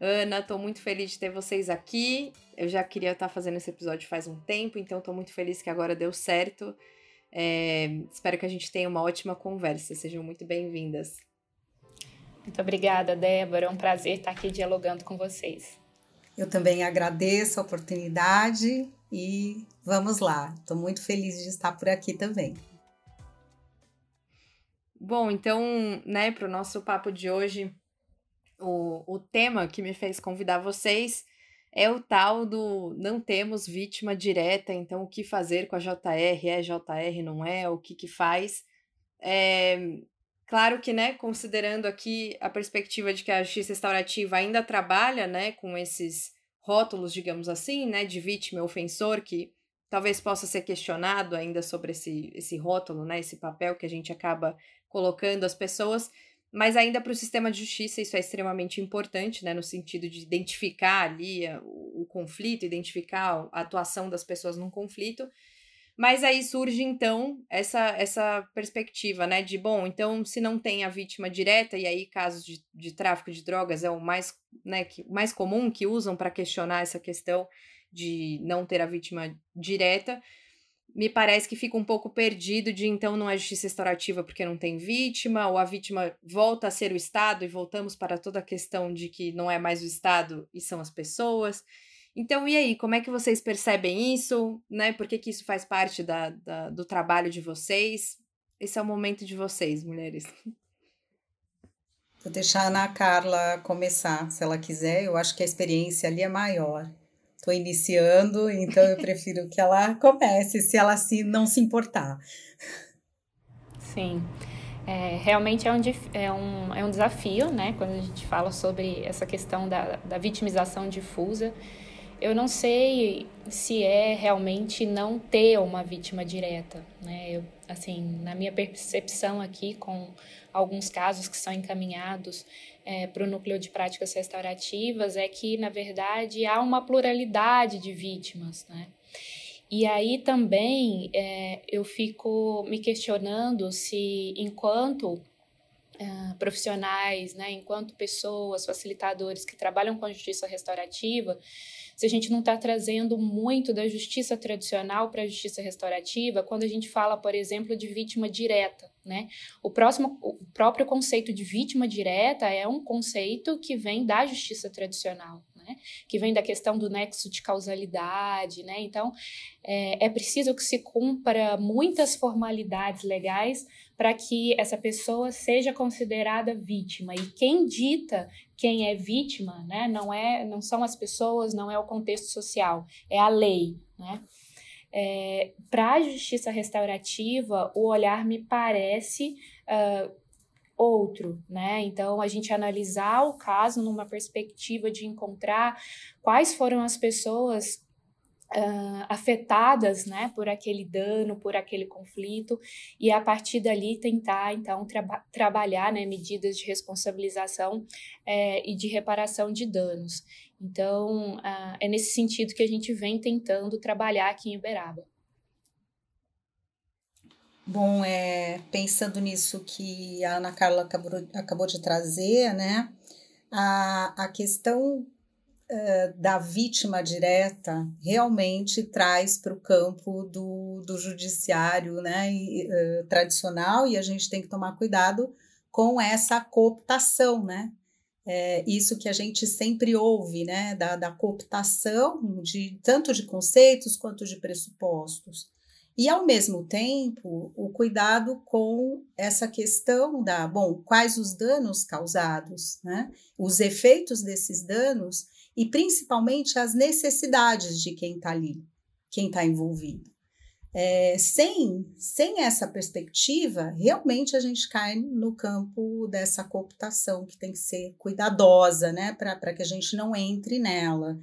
Ana, estou muito feliz de ter vocês aqui. Eu já queria estar fazendo esse episódio faz um tempo, então estou muito feliz que agora deu certo. É, espero que a gente tenha uma ótima conversa. Sejam muito bem-vindas. Muito obrigada, Débora. É um prazer estar aqui dialogando com vocês. Eu também agradeço a oportunidade e vamos lá. Estou muito feliz de estar por aqui também. Bom, então, né, para o nosso papo de hoje, o, o tema que me fez convidar vocês é o tal do não temos vítima direta, então o que fazer com a JR? É JR, não é? O que que faz? É, claro que, né, considerando aqui a perspectiva de que a justiça restaurativa ainda trabalha, né, com esses rótulos, digamos assim, né, de vítima e ofensor, que talvez possa ser questionado ainda sobre esse, esse rótulo, né, esse papel que a gente acaba colocando as pessoas, mas ainda para o sistema de justiça isso é extremamente importante, né, no sentido de identificar ali o, o conflito, identificar a atuação das pessoas num conflito. Mas aí surge então essa, essa perspectiva, né, de bom, então se não tem a vítima direta, e aí casos de, de tráfico de drogas é o mais, né, que, mais comum que usam para questionar essa questão de não ter a vítima direta, me parece que fica um pouco perdido de então não é justiça restaurativa porque não tem vítima, ou a vítima volta a ser o Estado e voltamos para toda a questão de que não é mais o Estado e são as pessoas. Então, e aí, como é que vocês percebem isso? Né? Por que, que isso faz parte da, da, do trabalho de vocês? Esse é o momento de vocês, mulheres. Vou deixar a Ana Carla começar, se ela quiser. Eu acho que a experiência ali é maior estou iniciando, então eu prefiro que ela comece, se ela se, não se importar. Sim. É, realmente é um, é, um, é um desafio, né? Quando a gente fala sobre essa questão da, da vitimização difusa. Eu não sei se é realmente não ter uma vítima direta, né? Eu, assim, na minha percepção aqui, com alguns casos que são encaminhados é, para o núcleo de práticas restaurativas é que, na verdade, há uma pluralidade de vítimas, né? E aí também é, eu fico me questionando se, enquanto Uh, profissionais, né, enquanto pessoas, facilitadores que trabalham com justiça restaurativa, se a gente não está trazendo muito da justiça tradicional para a justiça restaurativa, quando a gente fala, por exemplo, de vítima direta. Né? O, próximo, o próprio conceito de vítima direta é um conceito que vem da justiça tradicional. Né? que vem da questão do nexo de causalidade, né? Então, é, é preciso que se cumpra muitas formalidades legais para que essa pessoa seja considerada vítima. E quem dita quem é vítima, né, não é, não são as pessoas, não é o contexto social, é a lei, né? É, para a justiça restaurativa, o olhar me parece uh, outro, né? Então, a gente analisar o caso numa perspectiva de encontrar quais foram as pessoas uh, afetadas né, por aquele dano, por aquele conflito, e a partir dali tentar, então, traba trabalhar né, medidas de responsabilização é, e de reparação de danos. Então, uh, é nesse sentido que a gente vem tentando trabalhar aqui em Uberaba. Bom, é, pensando nisso que a Ana Carla acabou, acabou de trazer, né? A, a questão uh, da vítima direta realmente traz para o campo do, do judiciário né, e, uh, tradicional e a gente tem que tomar cuidado com essa cooptação, né? É, isso que a gente sempre ouve, né, da, da cooptação de tanto de conceitos quanto de pressupostos. E, ao mesmo tempo, o cuidado com essa questão da, bom, quais os danos causados, né? Os efeitos desses danos e principalmente as necessidades de quem está ali, quem está envolvido. É, sem, sem essa perspectiva, realmente a gente cai no campo dessa cooptação que tem que ser cuidadosa, né, para que a gente não entre nela.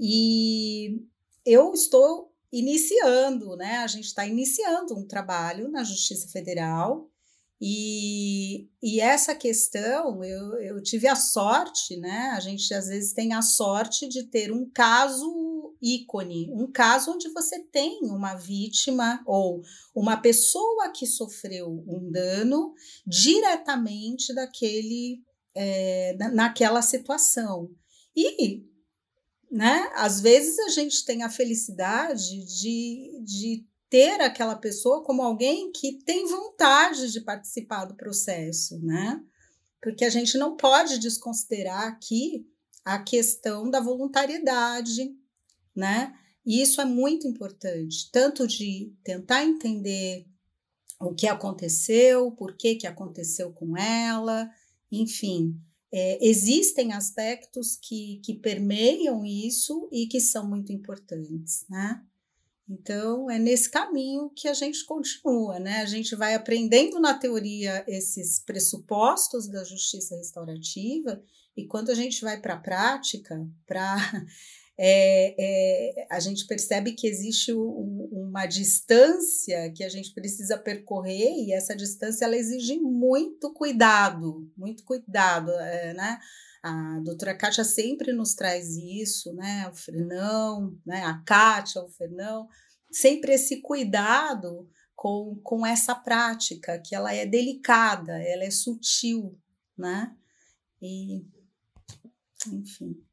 E eu estou iniciando, né, a gente está iniciando um trabalho na Justiça Federal e, e essa questão, eu, eu tive a sorte, né? A gente às vezes tem a sorte de ter um caso ícone, um caso onde você tem uma vítima ou uma pessoa que sofreu um dano diretamente daquele, é, naquela situação. E né? Às vezes a gente tem a felicidade de, de ter aquela pessoa como alguém que tem vontade de participar do processo, né? Porque a gente não pode desconsiderar aqui a questão da voluntariedade, né? E isso é muito importante, tanto de tentar entender o que aconteceu, por que, que aconteceu com ela, enfim. É, existem aspectos que, que permeiam isso e que são muito importantes, né? Então, é nesse caminho que a gente continua, né? A gente vai aprendendo na teoria esses pressupostos da justiça restaurativa, e quando a gente vai para a prática, para é, é, a gente percebe que existe um, uma distância que a gente precisa percorrer, e essa distância ela exige muito cuidado, muito cuidado, é, né? A doutora Kátia sempre nos traz isso, né? O Fernão, né? a Kátia, o Fernão, sempre esse cuidado com, com essa prática, que ela é delicada, ela é sutil, né? E, enfim.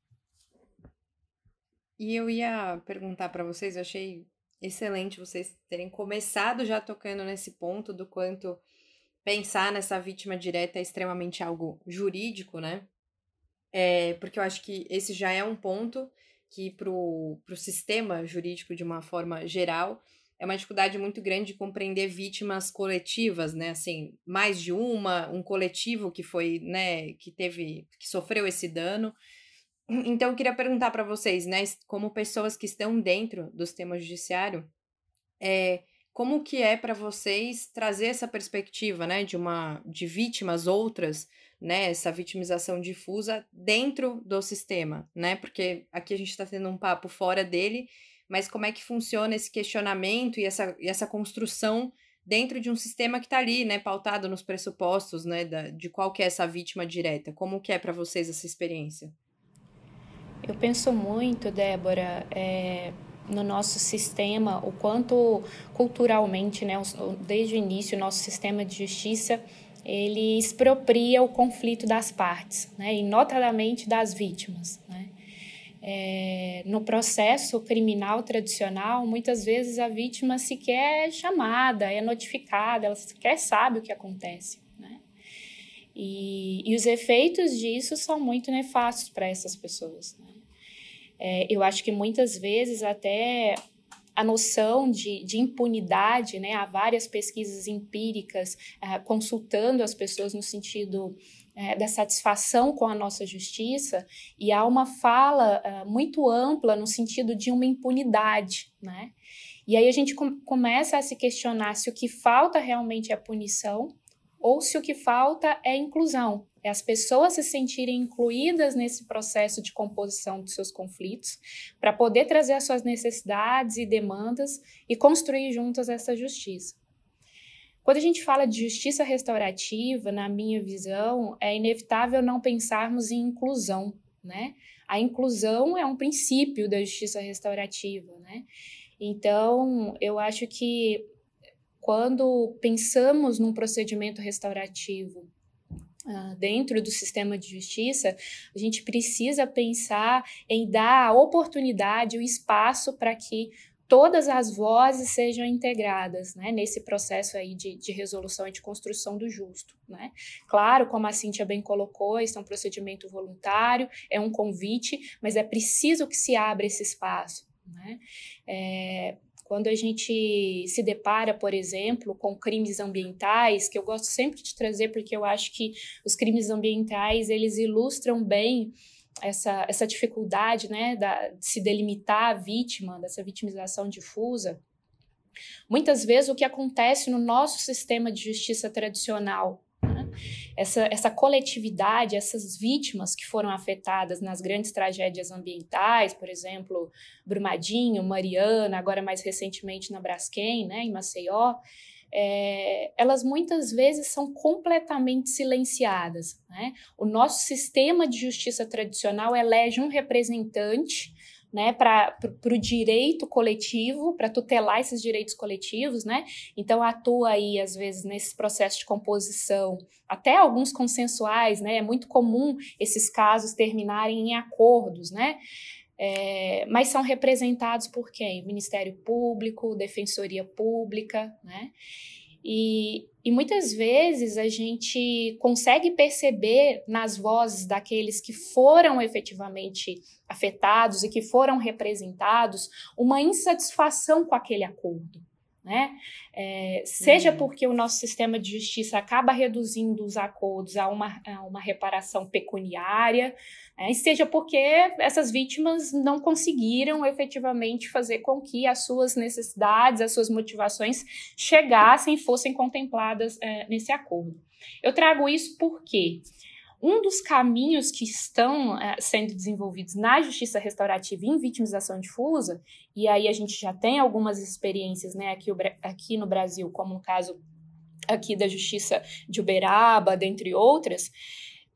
E eu ia perguntar para vocês, eu achei excelente vocês terem começado já tocando nesse ponto do quanto pensar nessa vítima direta é extremamente algo jurídico, né? É, porque eu acho que esse já é um ponto que para o sistema jurídico, de uma forma geral, é uma dificuldade muito grande de compreender vítimas coletivas, né? Assim, mais de uma, um coletivo que foi, né, que teve, que sofreu esse dano. Então, eu queria perguntar para vocês, né, como pessoas que estão dentro do sistema judiciário, é, como que é para vocês trazer essa perspectiva, né, de uma de vítimas outras né, essa vitimização difusa dentro do sistema, né? Porque aqui a gente está tendo um papo fora dele, mas como é que funciona esse questionamento e essa, e essa construção dentro de um sistema que está ali, né, pautado nos pressupostos, né, da, de qual que é essa vítima direta? Como que é para vocês essa experiência? Eu penso muito, Débora, é, no nosso sistema, o quanto culturalmente, né, desde o início, o nosso sistema de justiça ele expropria o conflito das partes, né, e notadamente das vítimas. Né. É, no processo criminal tradicional, muitas vezes a vítima sequer é chamada, é notificada, ela sequer sabe o que acontece. Né. E, e os efeitos disso são muito nefastos para essas pessoas. Né. É, eu acho que muitas vezes até a noção de, de impunidade, né? Há várias pesquisas empíricas uh, consultando as pessoas no sentido uh, da satisfação com a nossa justiça, e há uma fala uh, muito ampla no sentido de uma impunidade, né? E aí a gente com começa a se questionar se o que falta realmente é punição ou se o que falta é inclusão, é as pessoas se sentirem incluídas nesse processo de composição dos seus conflitos, para poder trazer as suas necessidades e demandas e construir juntas essa justiça. Quando a gente fala de justiça restaurativa, na minha visão, é inevitável não pensarmos em inclusão, né? A inclusão é um princípio da justiça restaurativa, né? Então, eu acho que quando pensamos num procedimento restaurativo Uh, dentro do sistema de justiça, a gente precisa pensar em dar a oportunidade, o espaço para que todas as vozes sejam integradas né, nesse processo aí de, de resolução e de construção do justo. Né? Claro, como a Cíntia bem colocou, esse é um procedimento voluntário, é um convite, mas é preciso que se abra esse espaço. Né? É, quando a gente se depara, por exemplo, com crimes ambientais, que eu gosto sempre de trazer porque eu acho que os crimes ambientais, eles ilustram bem essa, essa dificuldade, né, da, de se delimitar a vítima, dessa vitimização difusa, Muitas vezes o que acontece no nosso sistema de justiça tradicional? Essa, essa coletividade, essas vítimas que foram afetadas nas grandes tragédias ambientais, por exemplo, Brumadinho, Mariana, agora mais recentemente na Braskem, né, em Maceió, é, elas muitas vezes são completamente silenciadas. Né? O nosso sistema de justiça tradicional elege um representante né, para o direito coletivo, para tutelar esses direitos coletivos, né? Então atua aí às vezes nesse processo de composição, até alguns consensuais, né? É muito comum esses casos terminarem em acordos, né? É, mas são representados por quem? Ministério Público, Defensoria Pública, né? E, e muitas vezes a gente consegue perceber nas vozes daqueles que foram efetivamente afetados e que foram representados uma insatisfação com aquele acordo. Né? É, seja uhum. porque o nosso sistema de justiça acaba reduzindo os acordos a uma, a uma reparação pecuniária, né? seja porque essas vítimas não conseguiram efetivamente fazer com que as suas necessidades, as suas motivações chegassem e fossem contempladas é, nesse acordo. Eu trago isso porque um dos caminhos que estão é, sendo desenvolvidos na justiça restaurativa em vitimização difusa, e aí a gente já tem algumas experiências né, aqui, aqui no Brasil, como no caso aqui da justiça de Uberaba, dentre outras,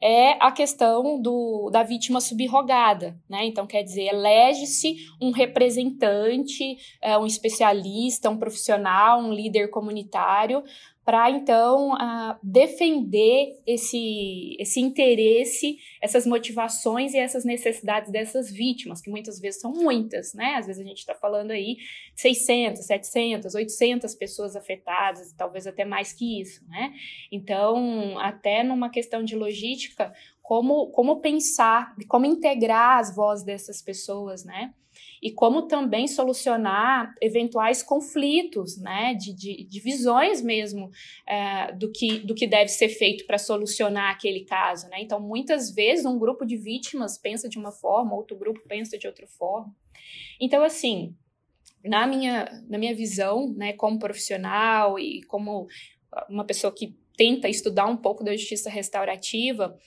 é a questão do, da vítima subrogada, né? Então, quer dizer, elege-se um representante, é, um especialista, um profissional, um líder comunitário para então uh, defender esse, esse interesse, essas motivações e essas necessidades dessas vítimas, que muitas vezes são muitas, né? Às vezes a gente está falando aí 600, 700, 800 pessoas afetadas, talvez até mais que isso, né? Então, até numa questão de logística, como, como pensar, como integrar as vozes dessas pessoas, né? E como também solucionar eventuais conflitos, né, de, de, de visões mesmo é, do, que, do que deve ser feito para solucionar aquele caso. Né? Então, muitas vezes, um grupo de vítimas pensa de uma forma, outro grupo pensa de outra forma. Então, assim, na minha, na minha visão, né, como profissional e como uma pessoa que tenta estudar um pouco da justiça restaurativa,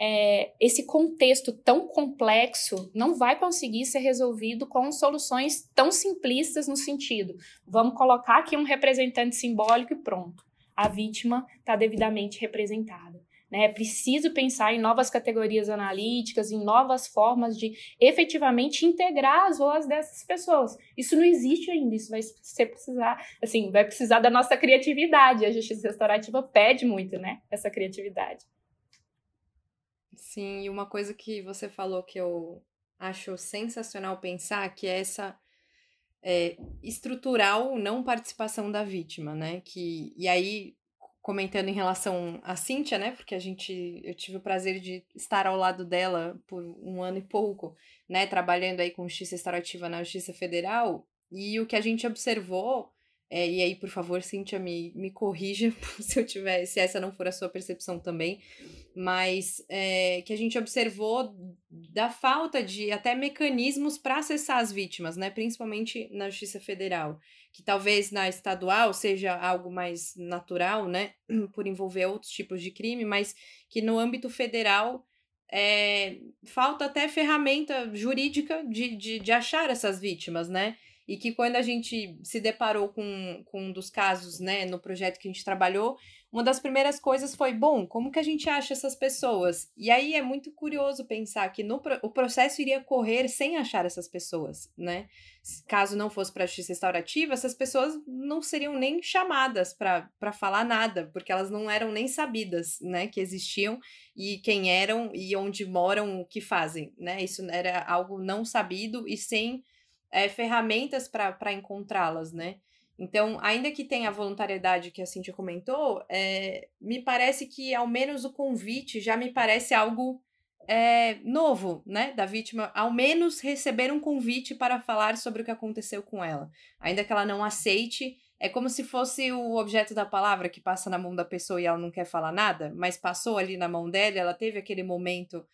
é, esse contexto tão complexo não vai conseguir ser resolvido com soluções tão simplistas no sentido, vamos colocar aqui um representante simbólico e pronto, a vítima está devidamente representada. Né? É preciso pensar em novas categorias analíticas, em novas formas de efetivamente integrar as vozes dessas pessoas. Isso não existe ainda, isso vai ser precisar, assim, vai precisar da nossa criatividade. A justiça restaurativa pede muito, né? Essa criatividade. Sim, e uma coisa que você falou que eu acho sensacional pensar, que é essa é, estrutural não participação da vítima, né? Que, e aí, comentando em relação à Cíntia, né? Porque a gente, eu tive o prazer de estar ao lado dela por um ano e pouco, né? Trabalhando aí com justiça restaurativa na Justiça Federal, e o que a gente observou é, e aí, por favor, Cíntia, me, me corrija se eu tiver, se essa não for a sua percepção também, mas é, que a gente observou da falta de até mecanismos para acessar as vítimas, né? Principalmente na Justiça Federal, que talvez na estadual seja algo mais natural, né? Por envolver outros tipos de crime, mas que no âmbito federal é, falta até ferramenta jurídica de, de, de achar essas vítimas, né? E que quando a gente se deparou com, com um dos casos, né, no projeto que a gente trabalhou, uma das primeiras coisas foi, bom, como que a gente acha essas pessoas? E aí é muito curioso pensar que no, o processo iria correr sem achar essas pessoas, né? Caso não fosse para a justiça restaurativa, essas pessoas não seriam nem chamadas para falar nada, porque elas não eram nem sabidas, né, que existiam e quem eram e onde moram, o que fazem, né? Isso era algo não sabido e sem é, ferramentas para encontrá-las, né? Então, ainda que tenha a voluntariedade que a Cintia comentou, é, me parece que ao menos o convite já me parece algo é, novo, né? Da vítima, ao menos receber um convite para falar sobre o que aconteceu com ela. Ainda que ela não aceite, é como se fosse o objeto da palavra que passa na mão da pessoa e ela não quer falar nada, mas passou ali na mão dela, ela teve aquele momento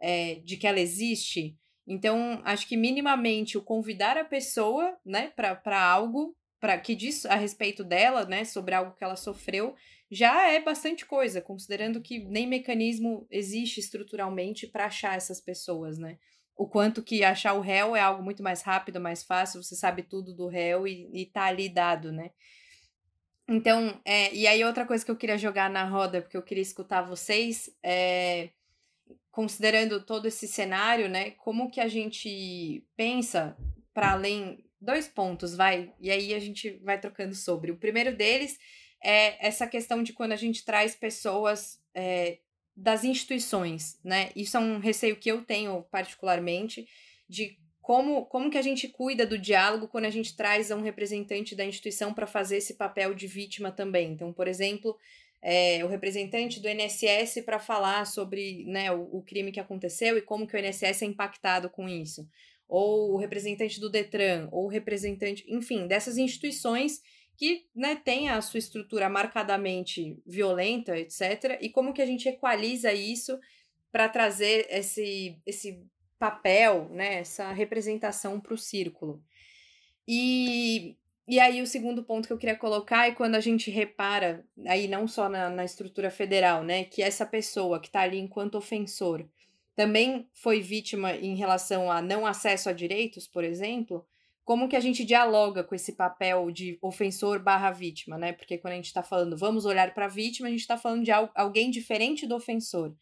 é, de que ela existe então, acho que minimamente o convidar a pessoa, né, para algo, para que diz a respeito dela, né, sobre algo que ela sofreu, já é bastante coisa, considerando que nem mecanismo existe estruturalmente para achar essas pessoas, né? O quanto que achar o réu é algo muito mais rápido, mais fácil, você sabe tudo do réu e, e tá ali dado, né? Então, é, e aí outra coisa que eu queria jogar na roda, porque eu queria escutar vocês, é, considerando todo esse cenário, né, como que a gente pensa para além dois pontos, vai, e aí a gente vai trocando sobre. O primeiro deles é essa questão de quando a gente traz pessoas é, das instituições, né? Isso é um receio que eu tenho particularmente de como, como que a gente cuida do diálogo quando a gente traz um representante da instituição para fazer esse papel de vítima também. Então, por exemplo, é, o representante do INSS para falar sobre né, o, o, crime que aconteceu e como que o INSS é impactado com isso. Ou o representante do DETRAN, ou o representante, enfim, dessas instituições que né, tem a sua estrutura marcadamente violenta, etc. E como que a gente equaliza isso para trazer esse, esse papel, né, essa representação para o círculo. E, e aí o segundo ponto que eu queria colocar é quando a gente repara, aí não só na, na estrutura federal, né, que essa pessoa que está ali enquanto ofensor também foi vítima em relação a não acesso a direitos, por exemplo, como que a gente dialoga com esse papel de ofensor barra vítima, né? Porque quando a gente está falando vamos olhar para a vítima, a gente está falando de alguém diferente do ofensor.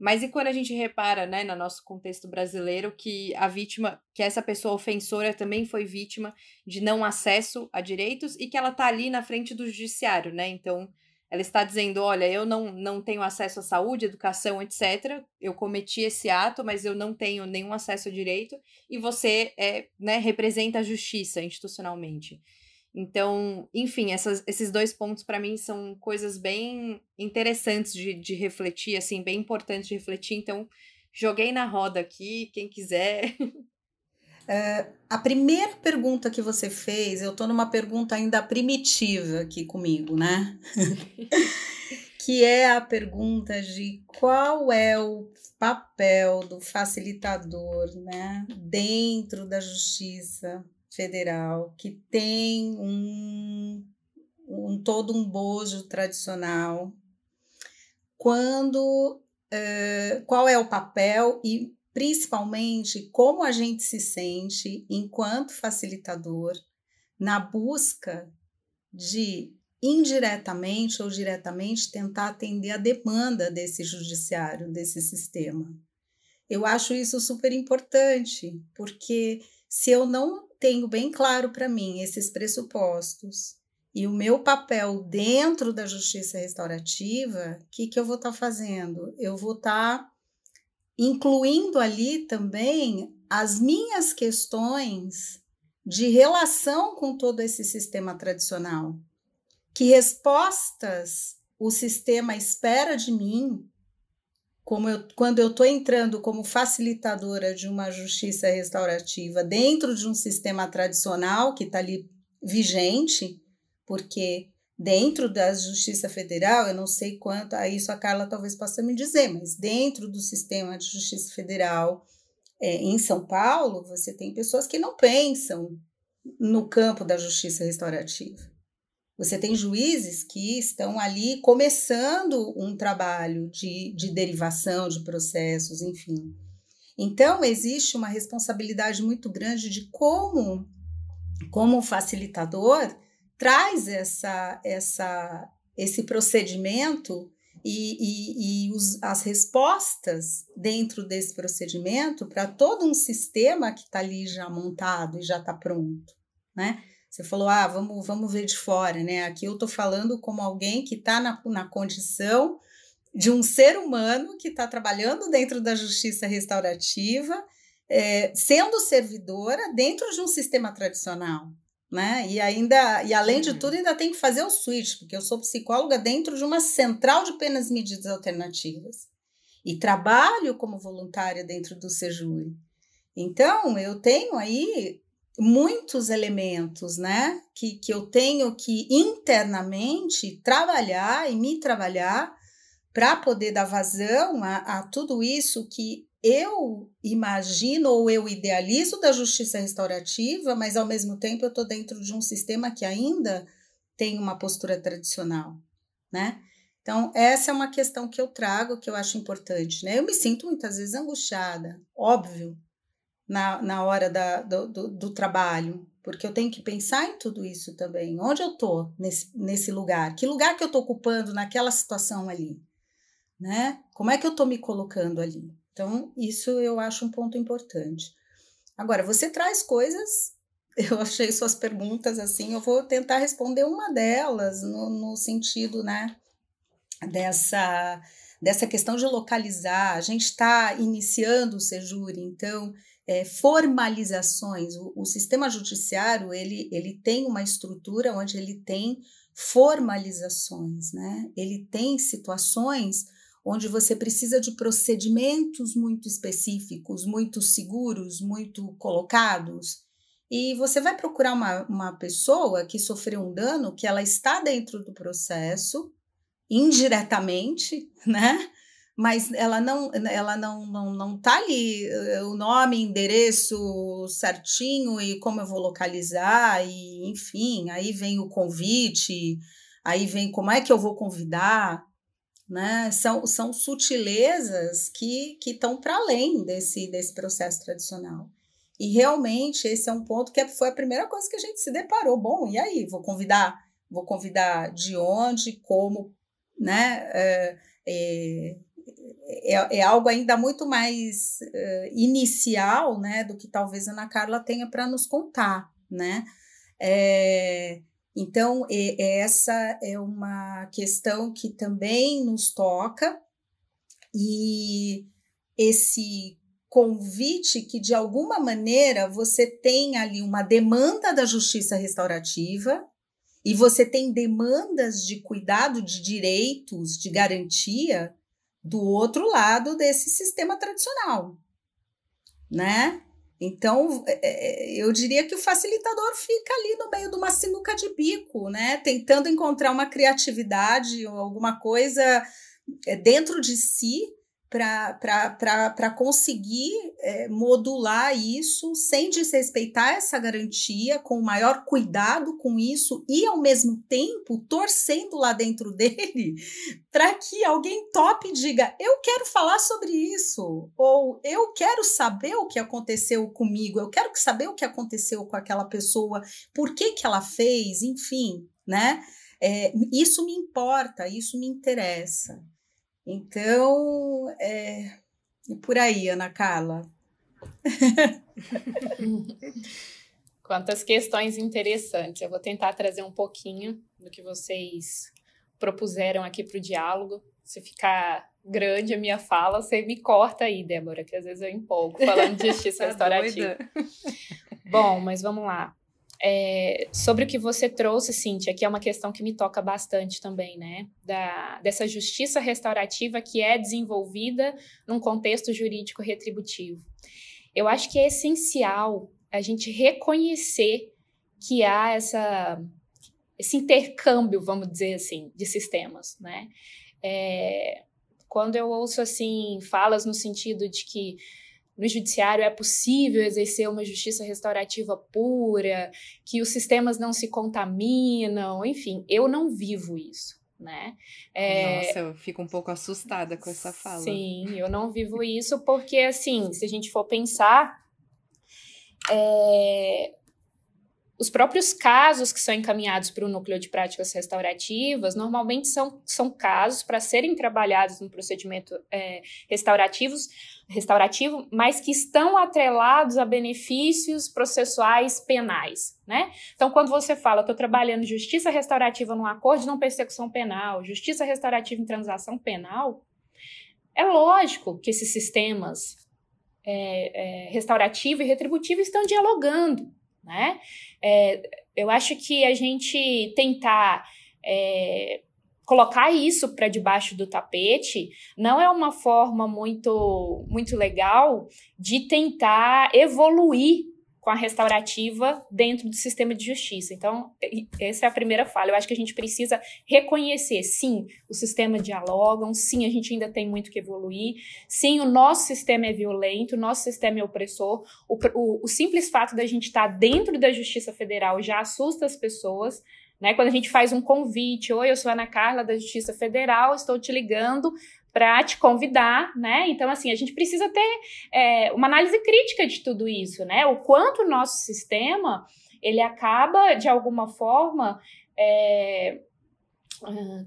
Mas e quando a gente repara, né, no nosso contexto brasileiro, que a vítima, que essa pessoa ofensora também foi vítima de não acesso a direitos e que ela está ali na frente do judiciário, né? Então, ela está dizendo: olha, eu não, não tenho acesso à saúde, educação, etc. Eu cometi esse ato, mas eu não tenho nenhum acesso a direito, e você é, né, representa a justiça institucionalmente. Então, enfim, essas, esses dois pontos para mim são coisas bem interessantes de, de refletir, assim, bem importantes de refletir. Então, joguei na roda aqui, quem quiser Uh, a primeira pergunta que você fez, eu estou numa pergunta ainda primitiva aqui comigo, né? que é a pergunta de qual é o papel do facilitador, né, dentro da justiça federal, que tem um, um todo um bojo tradicional. Quando, uh, qual é o papel e principalmente como a gente se sente enquanto facilitador na busca de indiretamente ou diretamente tentar atender a demanda desse judiciário, desse sistema. Eu acho isso super importante, porque se eu não tenho bem claro para mim esses pressupostos e o meu papel dentro da justiça restaurativa, o que, que eu vou estar tá fazendo? Eu vou estar tá incluindo ali também as minhas questões de relação com todo esse sistema tradicional. Que respostas o sistema espera de mim, como eu, quando eu estou entrando como facilitadora de uma justiça restaurativa dentro de um sistema tradicional que está ali vigente, porque dentro da Justiça Federal, eu não sei quanto, a isso a Carla talvez possa me dizer, mas dentro do sistema de Justiça Federal é, em São Paulo, você tem pessoas que não pensam no campo da justiça restaurativa. Você tem juízes que estão ali começando um trabalho de, de derivação de processos, enfim. Então, existe uma responsabilidade muito grande de como, como facilitador, traz essa, essa, esse procedimento e, e, e os, as respostas dentro desse procedimento para todo um sistema que está ali já montado e já está pronto, né? Você falou, ah, vamos, vamos ver de fora, né? Aqui eu estou falando como alguém que está na, na condição de um ser humano que está trabalhando dentro da justiça restaurativa, é, sendo servidora dentro de um sistema tradicional né? E ainda, e além de tudo, ainda tem que fazer o switch, porque eu sou psicóloga dentro de uma central de penas e medidas alternativas. E trabalho como voluntária dentro do Sejure. Então, eu tenho aí muitos elementos, né, que, que eu tenho que internamente trabalhar e me trabalhar para poder dar vazão a, a tudo isso que eu imagino ou eu idealizo da justiça restaurativa, mas ao mesmo tempo eu estou dentro de um sistema que ainda tem uma postura tradicional, né? Então, essa é uma questão que eu trago, que eu acho importante, né? Eu me sinto muitas vezes angustiada, óbvio, na, na hora da, do, do, do trabalho, porque eu tenho que pensar em tudo isso também. Onde eu estou nesse, nesse lugar? Que lugar que eu estou ocupando naquela situação ali? Né? Como é que eu estou me colocando ali? Então, isso eu acho um ponto importante. Agora, você traz coisas, eu achei suas perguntas assim, eu vou tentar responder uma delas no, no sentido, né, dessa, dessa questão de localizar. A gente está iniciando o Sejure, então é, formalizações. O, o, sistema judiciário ele, ele tem uma estrutura onde ele tem formalizações, né? Ele tem situações onde você precisa de procedimentos muito específicos, muito seguros, muito colocados. E você vai procurar uma, uma pessoa que sofreu um dano, que ela está dentro do processo, indiretamente, né? Mas ela não ela não não, não tá ali eh, o nome, endereço certinho e como eu vou localizar e enfim, aí vem o convite, aí vem como é que eu vou convidar, né? São, são sutilezas que que estão para além desse desse processo tradicional. E realmente esse é um ponto que foi a primeira coisa que a gente se deparou. Bom, e aí, vou convidar, vou convidar de onde, como, né? É, é, é, é algo ainda muito mais uh, inicial, né, do que talvez a Ana Carla tenha para nos contar, né? É, então, essa é uma questão que também nos toca, e esse convite que, de alguma maneira, você tem ali uma demanda da justiça restaurativa, e você tem demandas de cuidado de direitos, de garantia, do outro lado desse sistema tradicional, né? Então, é, é, eu diria que o facilitador fica ali no meio de uma sinuca de bico, né? Tentando encontrar uma criatividade ou alguma coisa é, dentro de si para conseguir é, modular isso sem desrespeitar essa garantia, com o maior cuidado com isso e, ao mesmo tempo, torcendo lá dentro dele para que alguém tope e diga: Eu quero falar sobre isso, ou eu quero saber o que aconteceu comigo, eu quero saber o que aconteceu com aquela pessoa, por que, que ela fez, enfim, né? É, isso me importa, isso me interessa. Então, é, e por aí, Ana Carla. Quantas questões interessantes. Eu vou tentar trazer um pouquinho do que vocês propuseram aqui para o diálogo. Se ficar grande a minha fala, você me corta aí, Débora, que às vezes eu empolgo falando de justiça tá restaurativa. Bom, mas vamos lá. É, sobre o que você trouxe, Cíntia, que é uma questão que me toca bastante também, né? Da, dessa justiça restaurativa que é desenvolvida num contexto jurídico retributivo. Eu acho que é essencial a gente reconhecer que há essa, esse intercâmbio, vamos dizer assim, de sistemas, né? É, quando eu ouço assim falas no sentido de que no judiciário é possível exercer uma justiça restaurativa pura, que os sistemas não se contaminam, enfim, eu não vivo isso. Né? É, Nossa, eu fico um pouco assustada com essa fala. Sim, eu não vivo isso porque, assim, se a gente for pensar, é, os próprios casos que são encaminhados para o núcleo de práticas restaurativas normalmente são, são casos para serem trabalhados no procedimento é, restaurativos, restaurativo, mas que estão atrelados a benefícios processuais penais. Né? Então, quando você fala, estou trabalhando justiça restaurativa num acordo de não persecução penal, justiça restaurativa em transação penal, é lógico que esses sistemas é, é, restaurativo e retributivo estão dialogando né? É, eu acho que a gente tentar é, colocar isso para debaixo do tapete não é uma forma muito, muito legal de tentar evoluir com a restaurativa dentro do sistema de justiça. Então, essa é a primeira fala. Eu acho que a gente precisa reconhecer, sim, o sistema dialogam, sim, a gente ainda tem muito que evoluir, sim, o nosso sistema é violento, o nosso sistema é opressor. O, o, o simples fato da gente estar dentro da Justiça Federal já assusta as pessoas. Né? Quando a gente faz um convite, oi, eu sou Ana Carla da Justiça Federal, estou te ligando para te convidar, né? Então, assim, a gente precisa ter é, uma análise crítica de tudo isso, né? O quanto o nosso sistema ele acaba, de alguma forma, é,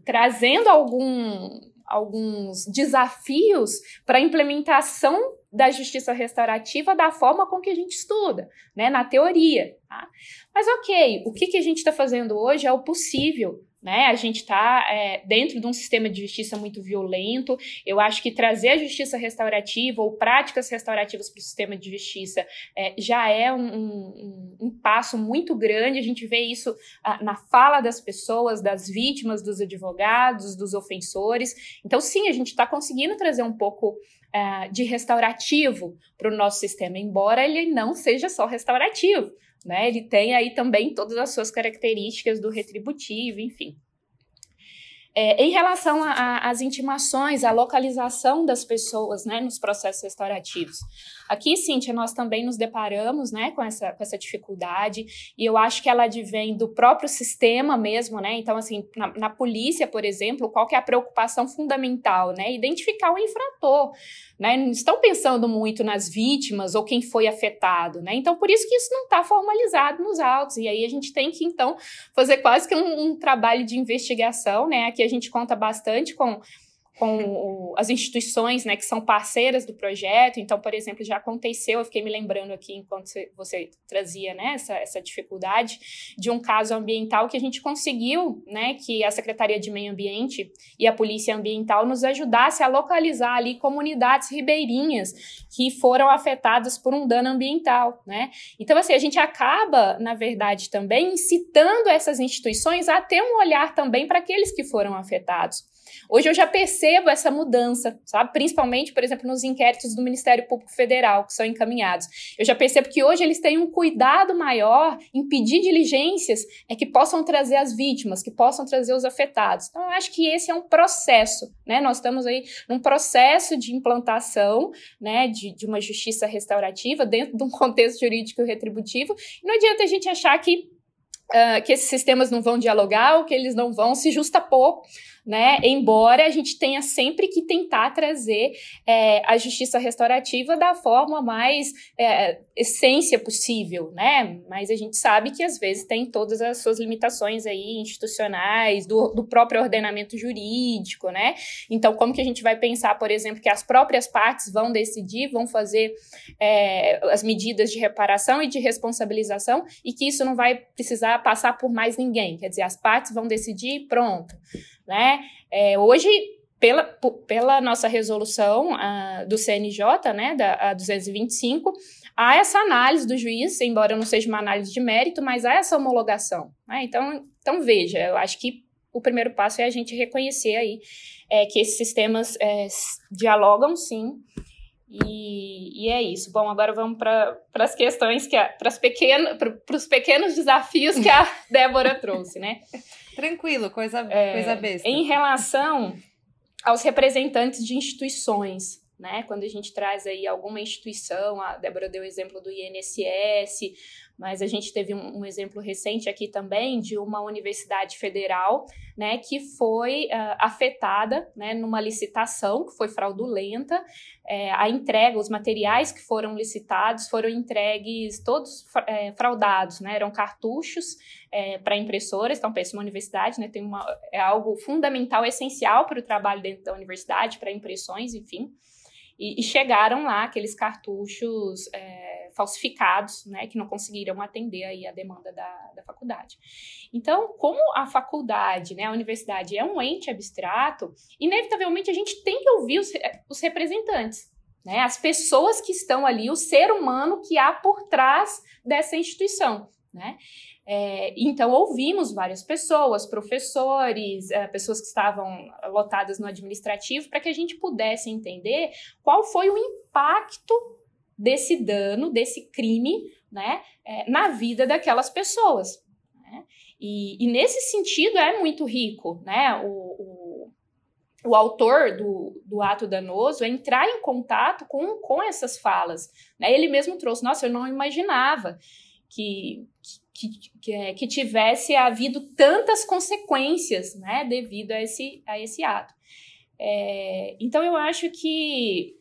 trazendo algum, alguns desafios para a implementação da justiça restaurativa da forma com que a gente estuda, né, na teoria. Tá? Mas ok, o que, que a gente está fazendo hoje é o possível, né? A gente está é, dentro de um sistema de justiça muito violento. Eu acho que trazer a justiça restaurativa ou práticas restaurativas para o sistema de justiça é, já é um, um, um, passo muito grande. A gente vê isso na fala das pessoas, das vítimas, dos advogados, dos ofensores. Então, sim, a gente está conseguindo trazer um pouco uh, de restaurativo para o nosso sistema, embora ele não seja só restaurativo. Né? Ele tem aí também todas as suas características do retributivo, enfim. É, em relação às intimações, à localização das pessoas né, nos processos restaurativos. Aqui, Cíntia, nós também nos deparamos né, com, essa, com essa dificuldade, e eu acho que ela advém do próprio sistema mesmo, né? Então, assim, na, na polícia, por exemplo, qual que é a preocupação fundamental? Né? Identificar o infrator. Né? Não estão pensando muito nas vítimas ou quem foi afetado, né? Então, por isso que isso não está formalizado nos autos. E aí a gente tem que, então, fazer quase que um, um trabalho de investigação, né? Aqui a gente conta bastante com com o, as instituições né, que são parceiras do projeto. Então, por exemplo, já aconteceu, eu fiquei me lembrando aqui enquanto você, trazia né, essa, essa dificuldade, de um caso ambiental que a gente conseguiu né, que a Secretaria de Meio Ambiente e a Polícia Ambiental nos ajudasse a localizar ali comunidades ribeirinhas que foram afetadas por um dano ambiental. Né? Então, assim, a gente acaba, na verdade, também incitando essas instituições a ter um olhar também para aqueles que foram afetados. Hoje eu já percebo essa mudança, sabe? Principalmente, por exemplo, nos inquéritos do Ministério Público Federal que são encaminhados. Eu já percebo que hoje eles têm um cuidado maior em pedir diligências é que possam trazer as vítimas, que possam trazer os afetados. Então, eu acho que esse é um processo, né? Nós estamos aí num processo de implantação, né, de, de uma justiça restaurativa dentro de um contexto jurídico retributivo. E não adianta a gente achar que Uh, que esses sistemas não vão dialogar ou que eles não vão se justapor né? Embora a gente tenha sempre que tentar trazer é, a justiça restaurativa da forma mais é, essência possível, né? Mas a gente sabe que às vezes tem todas as suas limitações aí institucionais, do, do próprio ordenamento jurídico, né? Então, como que a gente vai pensar, por exemplo, que as próprias partes vão decidir, vão fazer é, as medidas de reparação e de responsabilização e que isso não vai precisar passar por mais ninguém? Quer dizer, as partes vão decidir, pronto né? É, hoje, pela, pela nossa resolução do CNJ, né, da a 225, há essa análise do juiz, embora não seja uma análise de mérito, mas há essa homologação. Né? Então, então, veja, eu acho que o primeiro passo é a gente reconhecer aí é, que esses sistemas é, dialogam sim, e, e, é isso. Bom, agora vamos para as questões que para os pequenos desafios que a Débora trouxe, né? Tranquilo, coisa, é, coisa besta. Em relação aos representantes de instituições, né? Quando a gente traz aí alguma instituição, a Débora deu o exemplo do INSS, mas a gente teve um, um, exemplo recente aqui também de uma universidade federal, né, que foi uh, afetada, né, numa licitação que foi fraudulenta, é, a entrega, os materiais que foram licitados foram entregues todos é, fraudados, né, eram cartuchos é, para impressoras, então pensa uma universidade, né, tem uma, é algo fundamental, essencial para o trabalho dentro da universidade, para impressões, enfim, e, e, chegaram lá aqueles cartuchos é, falsificados, né, que não conseguiram atender aí a demanda da, da faculdade. Então, como a faculdade, né, a universidade é um ente abstrato, inevitavelmente a gente tem que ouvir os, os representantes, né, as pessoas que estão ali, o ser humano que há por trás dessa instituição, né? É, então, ouvimos várias pessoas, professores, é, pessoas que estavam lotadas no administrativo, para que a gente pudesse entender qual foi o impacto desse dano, desse crime, né, é, na vida daquelas pessoas. Né? E, e, nesse sentido é muito rico, né, o, o, o autor do, do ato danoso é entrar em contato com, com essas falas. Né? Ele mesmo trouxe, nossa, eu não imaginava que, que, que, é, que tivesse havido tantas consequências né, devido a esse, a esse ato. É, então, eu acho que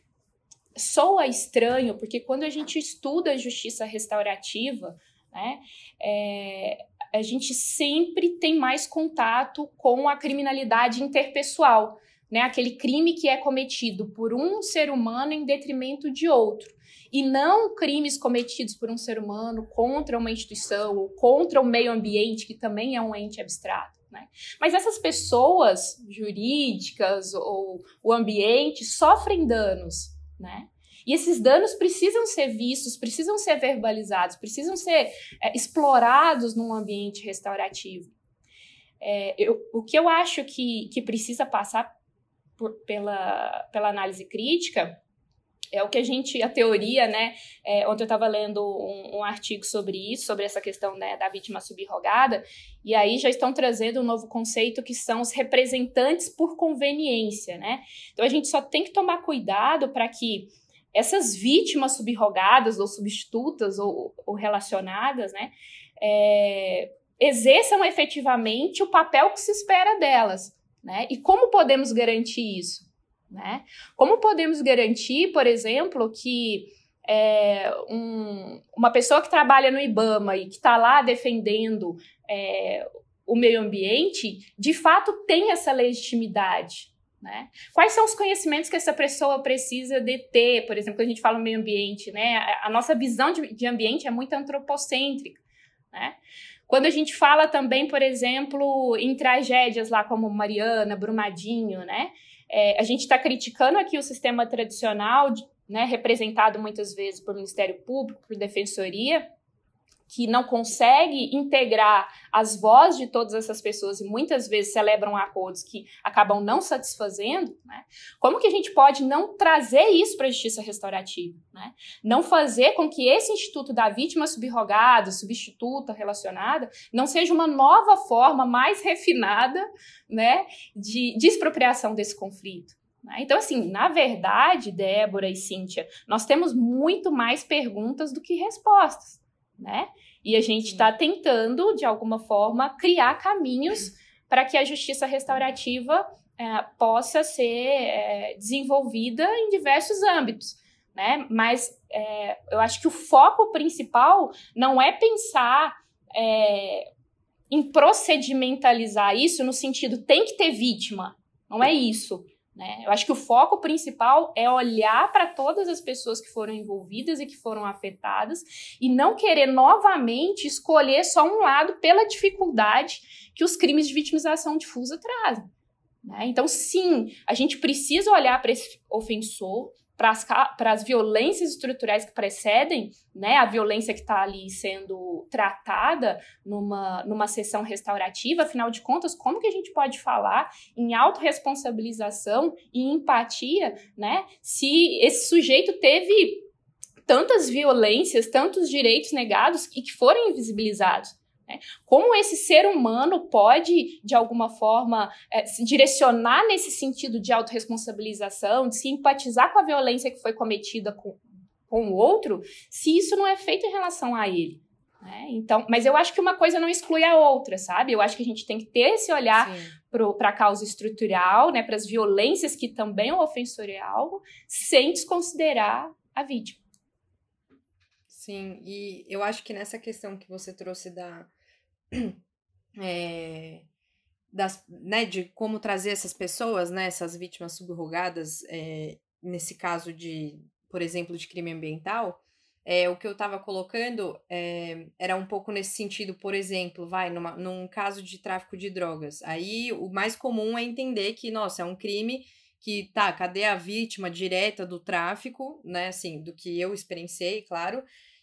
soa estranho, porque quando a gente estuda a justiça restaurativa, né, é, a gente sempre tem mais contato com a criminalidade interpessoal, né, aquele crime que é cometido por um ser humano em detrimento de outro e não crimes cometidos por um ser humano contra uma instituição ou contra o meio ambiente, que também é um ente abstrato. Né? Mas essas pessoas jurídicas ou o ambiente sofrem danos, né? E esses danos precisam ser vistos, precisam ser verbalizados, precisam ser é, explorados num ambiente restaurativo. É, eu, o que eu acho que, que precisa passar por, pela, pela análise crítica é o que a gente, a teoria, né? É, ontem eu estava lendo um, um, artigo sobre isso, sobre essa questão né, da vítima subrogada, e aí já estão trazendo um novo conceito que são os representantes por conveniência, né? Então a gente só tem que tomar cuidado para que essas vítimas subrogadas ou substitutas ou, ou relacionadas, né, é, exerçam efetivamente o papel que se espera delas, né? E como podemos garantir isso? Né? Como podemos garantir, por exemplo, que é, um, uma pessoa que trabalha no IBAMA e que está lá defendendo é, o meio ambiente, de fato tem essa legitimidade? Né? Quais são os conhecimentos que essa pessoa precisa de ter? Por exemplo, quando a gente fala meio ambiente, né? a, a nossa visão de, de, ambiente é muito antropocêntrica. Né? Quando a gente fala também, por exemplo, em tragédias lá como Mariana, Brumadinho, né? É, a gente está criticando aqui o sistema tradicional, né, representado muitas vezes por Ministério Público, por Defensoria, que não consegue integrar as vozes de todas essas pessoas e muitas vezes celebram acordos que acabam não satisfazendo, né? como que a gente pode não trazer isso para a justiça restaurativa? Né? Não fazer com que esse instituto da vítima subrogada, substituta, relacionada, não seja uma nova forma mais refinada né, de, de expropriação desse conflito. Né? Então, assim, na verdade, Débora e Cíntia, nós temos muito mais perguntas do que respostas né? E a gente está tentando, de alguma forma, criar caminhos para que a justiça restaurativa é, possa ser é, desenvolvida em diversos âmbitos. Né? Mas é, eu acho que o foco principal não é pensar em procedimentalizar isso no sentido tem que ter vítima. Não é isso. Né? Eu acho que o foco principal é olhar para todas as pessoas que foram envolvidas e que foram afetadas e não querer novamente escolher só um lado pela dificuldade que os crimes de vitimização difusa trazem. Né? Então, sim, a gente precisa olhar para esse ofensor, para as violências estruturais que precedem né, a violência que está ali sendo tratada numa, numa sessão restaurativa, afinal de contas, como que a gente pode falar em autorresponsabilização e empatia, né, se esse sujeito teve tantas violências, tantos direitos negados e que foram invisibilizados? Né? Como esse ser humano pode, de alguma forma, é, se direcionar nesse sentido de autorresponsabilização, de se empatizar com a violência que foi cometida com, com o outro, se isso não é feito em relação a ele? Né? Então, mas eu acho que uma coisa não exclui a outra, sabe? Eu acho que a gente tem que ter esse olhar para a causa estrutural, né, para as violências que também o ofensor é algo, sem desconsiderar a vítima. Sim, e eu acho que nessa questão que você trouxe da. É, das, né, de como trazer essas pessoas, né, essas vítimas subrogadas, é, nesse caso de, por exemplo, de crime ambiental, é, o que eu estava colocando é, era um pouco nesse sentido, por exemplo, vai, numa, num caso de tráfico de drogas. Aí o mais comum é entender que, nossa, é um crime que, tá, cadê a vítima direta do tráfico, né, assim, do que eu experienciei, claro,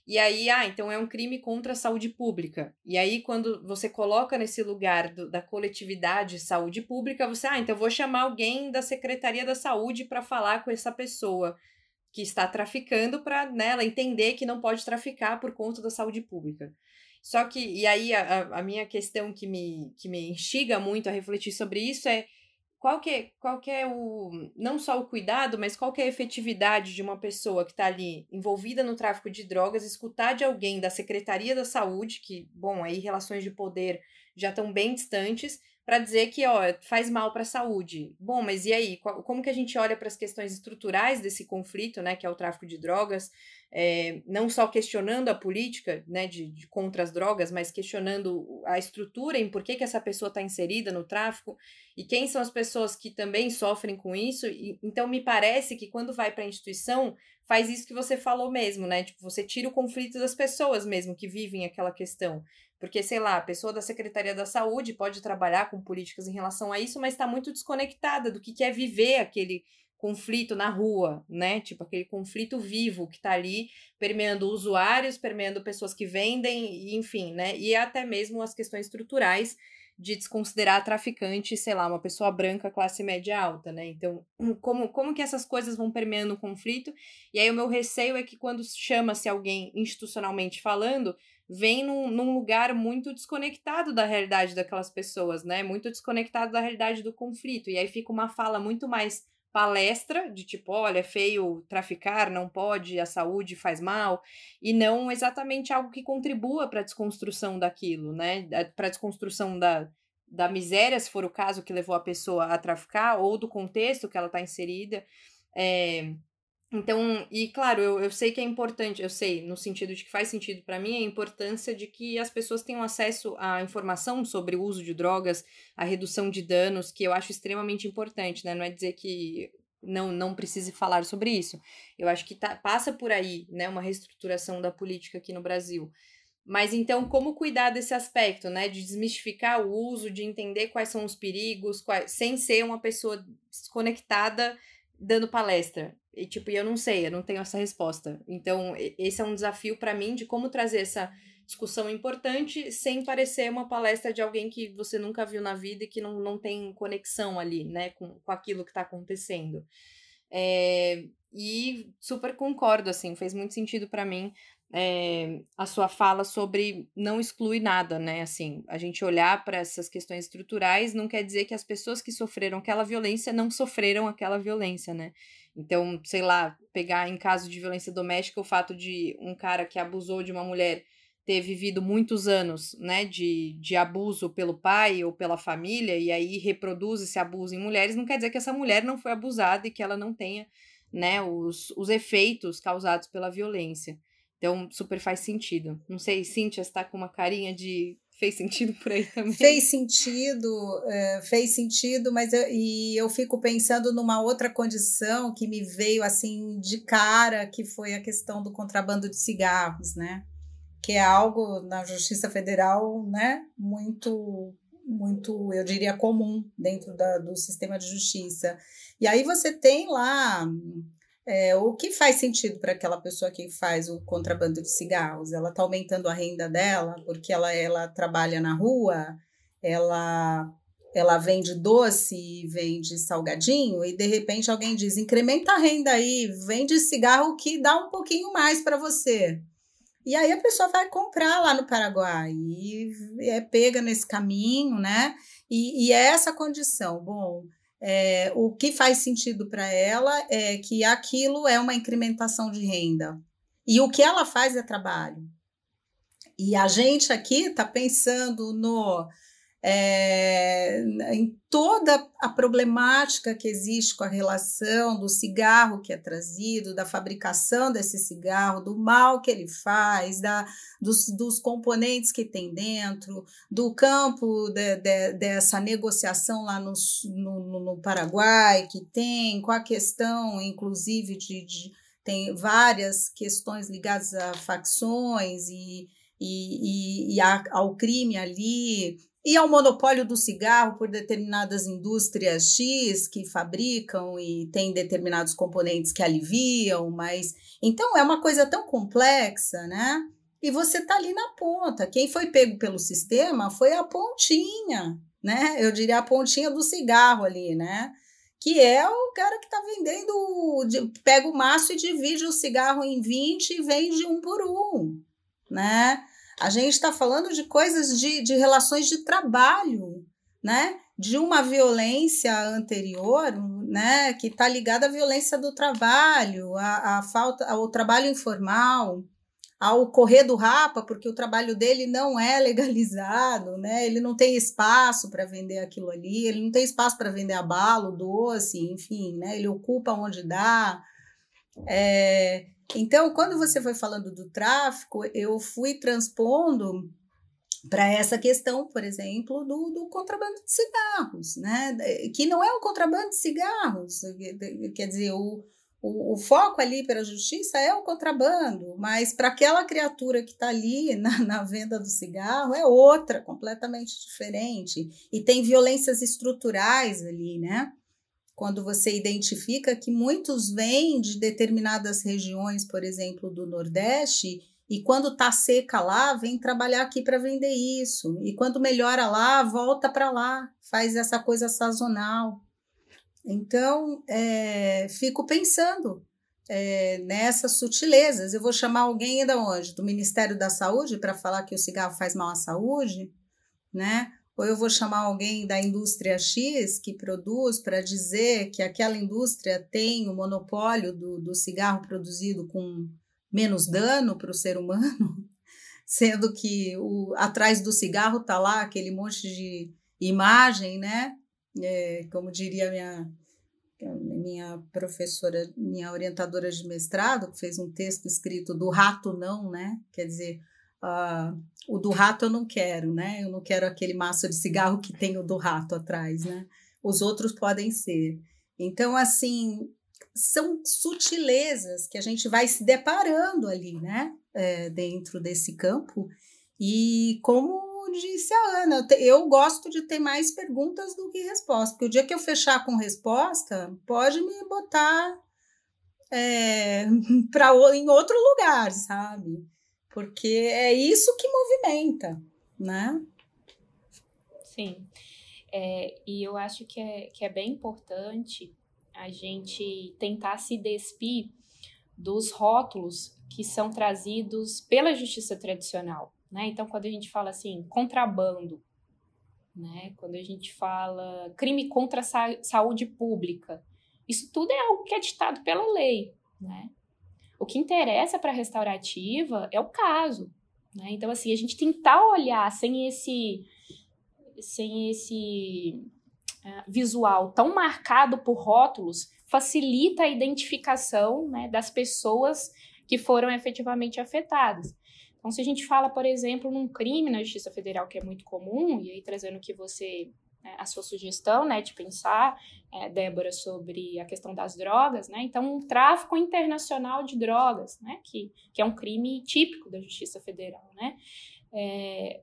e aí, ah, então é um crime contra a saúde pública. E aí, quando você coloca nesse lugar do, da coletividade saúde pública, você, ah, então vou chamar alguém da Secretaria da Saúde para falar com essa pessoa. que está traficando para nela entender que não pode traficar por conta da saúde pública. Só que, e aí a, a minha questão que me, que me instiga muito a refletir sobre isso é qual que, é, qual que é o, não só o cuidado, mas qual que é a efetividade de uma pessoa que está ali envolvida no tráfico de drogas, escutar de alguém da Secretaria da Saúde, que, bom, aí relações de poder já estão bem distantes, para dizer que, ó, faz mal para a saúde. Bom, mas e aí? Como que a gente olha para as questões estruturais desse conflito, né, que é o tráfico de drogas, é, não só questionando a política, né, de, de, contra as drogas, mas questionando a estrutura em por que, que essa pessoa está inserida no tráfico e quem são as pessoas que também sofrem com isso. E, então, me parece que quando vai para a instituição, faz isso que você falou mesmo, né? Tipo, você tira o conflito das pessoas mesmo que vivem aquela questão. Porque, sei lá, a pessoa da Secretaria da Saúde pode trabalhar com políticas em relação a isso, mas está muito desconectada do que, é viver aquele conflito na rua, né? Tipo, aquele conflito vivo que está ali permeando usuários, permeando pessoas que vendem, enfim, né? E até mesmo as questões estruturais de desconsiderar traficante, sei lá, uma pessoa branca, classe média alta, né? Então, como, como que essas coisas vão permeando o conflito? E aí o meu receio é que quando chama-se alguém institucionalmente falando, vem num, num, lugar muito desconectado da realidade daquelas pessoas, né? Muito desconectado da realidade do conflito. E aí fica uma fala muito mais palestra de tipo, olha, é feio traficar, não pode, a saúde faz mal, e não exatamente algo que contribua para a desconstrução daquilo, né? Para a desconstrução da, da miséria, se for o caso que levou a pessoa a traficar, ou do contexto que ela está inserida. É, então, e claro, eu, eu sei que é importante, eu sei, no sentido de que faz sentido para mim, a importância de que as pessoas tenham acesso à informação sobre o uso de drogas, a redução de danos, que eu acho extremamente importante, né? Não é dizer que não, não precise falar sobre isso. Eu acho que tá, passa por aí, né, uma reestruturação da política aqui no Brasil. Mas então, como cuidar desse aspecto, né? De desmistificar o uso, de entender quais são os perigos, quais, sem ser uma pessoa desconectada dando palestra. E, tipo, eu não sei, eu não tenho essa resposta. Então, esse é um desafio para mim de como trazer essa discussão importante sem parecer uma palestra de alguém que você nunca viu na vida e que não, não tem conexão ali, né, com, com aquilo que está acontecendo. É, e super concordo, assim, fez muito sentido para mim é, a sua fala sobre não excluir nada, né? Assim, a gente olhar para essas questões estruturais não quer dizer que as pessoas que sofreram aquela violência não sofreram aquela violência, né? Então, sei lá, pegar em caso de violência doméstica o fato de um cara que abusou de uma mulher ter vivido muitos anos, né, de, de abuso pelo pai ou pela família e aí reproduz esse abuso em mulheres, não quer dizer que essa mulher não foi abusada e que ela não tenha, né, os, os efeitos causados pela violência. Então, super faz sentido. Não sei, Cíntia está com uma carinha de fez sentido por aí também. Fez sentido, é, fez sentido, mas eu, e eu fico pensando numa outra condição que me veio assim de cara, que foi a questão do contrabando de cigarros, né? Que é algo na Justiça Federal, né? Muito, muito, eu diria, comum dentro da, do sistema de justiça. E aí você tem lá é, o que faz sentido para aquela pessoa que faz o contrabando de cigarros? Ela está aumentando a renda dela porque ela, ela trabalha na rua, ela ela vende doce, vende salgadinho, e de repente alguém diz: incrementa a renda aí, vende cigarro que dá um pouquinho mais para você. E aí a pessoa vai comprar lá no Paraguai e é pega nesse caminho, né? E, e é essa condição. Bom, é, o que faz sentido para ela é que aquilo é uma incrementação de renda. E o que ela faz é trabalho. E a gente aqui está pensando no é, em toda a problemática que existe com a relação do cigarro que é trazido, da fabricação desse cigarro, do mal que ele faz, da, dos, dos componentes que tem dentro, do campo de, de, dessa negociação lá no, no, no, Paraguai que tem, com a questão, inclusive, de, de tem várias questões ligadas a facções e, e, e, e a, ao crime ali, e ao monopólio do cigarro por determinadas indústrias X que fabricam e têm determinados componentes que aliviam, mas então é uma coisa tão complexa, né? E você está ali na ponta. Quem foi pego pelo sistema foi a pontinha, né? Eu diria a pontinha do cigarro ali, né? que é o cara que está vendendo, pega o maço e divide o cigarro em 20 e vende um por um, né? A gente está falando de coisas de, de relações de trabalho, né? De uma violência anterior, né? Que está ligada à violência do trabalho, à, falta, ao trabalho informal, ao correr do rapa, porque o trabalho dele não é legalizado, né? Ele não tem espaço para vender aquilo ali, ele não tem espaço para vender abalo, doce, enfim, né? Ele ocupa onde dá. É, então, quando você foi falando do tráfico, eu fui transpondo para essa questão, por exemplo, do, do, contrabando de cigarros, né? Que não é o contrabando de cigarros, quer dizer, o, o, o, foco ali para a justiça é o contrabando, mas para aquela criatura que está ali na, na, venda do cigarro é outra, completamente diferente. E tem violências estruturais ali, né? Quando você identifica que muitos vêm de determinadas regiões, por exemplo, do Nordeste, e quando tá seca lá, vem trabalhar aqui para vender isso. E quando melhora lá, volta para lá, faz essa coisa sazonal. Então, é, fico pensando é, nessas sutilezas. Eu vou chamar alguém da onde? Do Ministério da Saúde para falar que o cigarro faz mal à saúde, né? Ou eu vou chamar alguém da indústria X que produz para dizer que aquela indústria tem o monopólio do, do cigarro produzido com menos dano para o ser humano, sendo que o, atrás do cigarro está lá aquele monte de imagem, né? é, como diria minha, minha professora, minha orientadora de mestrado, que fez um texto escrito do rato não, né? Quer dizer, uh, o do rato eu não quero, né? Eu não quero aquele maço de cigarro que tem o do rato atrás, né? Os outros podem ser. Então, assim, são sutilezas que a gente vai se deparando ali, né? É, dentro desse campo. E como disse a Ana, eu gosto de ter mais perguntas do que respostas, porque o dia que eu fechar com resposta, pode me botar é, pra, em outro lugar, sabe? Porque é isso que movimenta, né? Sim. É, e eu acho que é, que é bem importante a gente tentar se despir dos rótulos que são trazidos pela justiça tradicional. Né? Então, quando a gente fala assim, contrabando, né? quando a gente fala crime contra a sa saúde pública, isso tudo é algo que é ditado pela lei. Né? O que interessa para a restaurativa é o caso. Né? Então, assim, a gente tentar olhar sem esse, sem esse uh, visual tão marcado por rótulos facilita a identificação né, das pessoas que foram efetivamente afetadas. Então, se a gente fala, por exemplo, num crime na Justiça Federal que é muito comum, e aí trazendo que você a sua sugestão, né, de pensar, é, Débora, sobre a questão das drogas, né, então um tráfico internacional de drogas, né, que, que é um crime típico da Justiça Federal, né, é,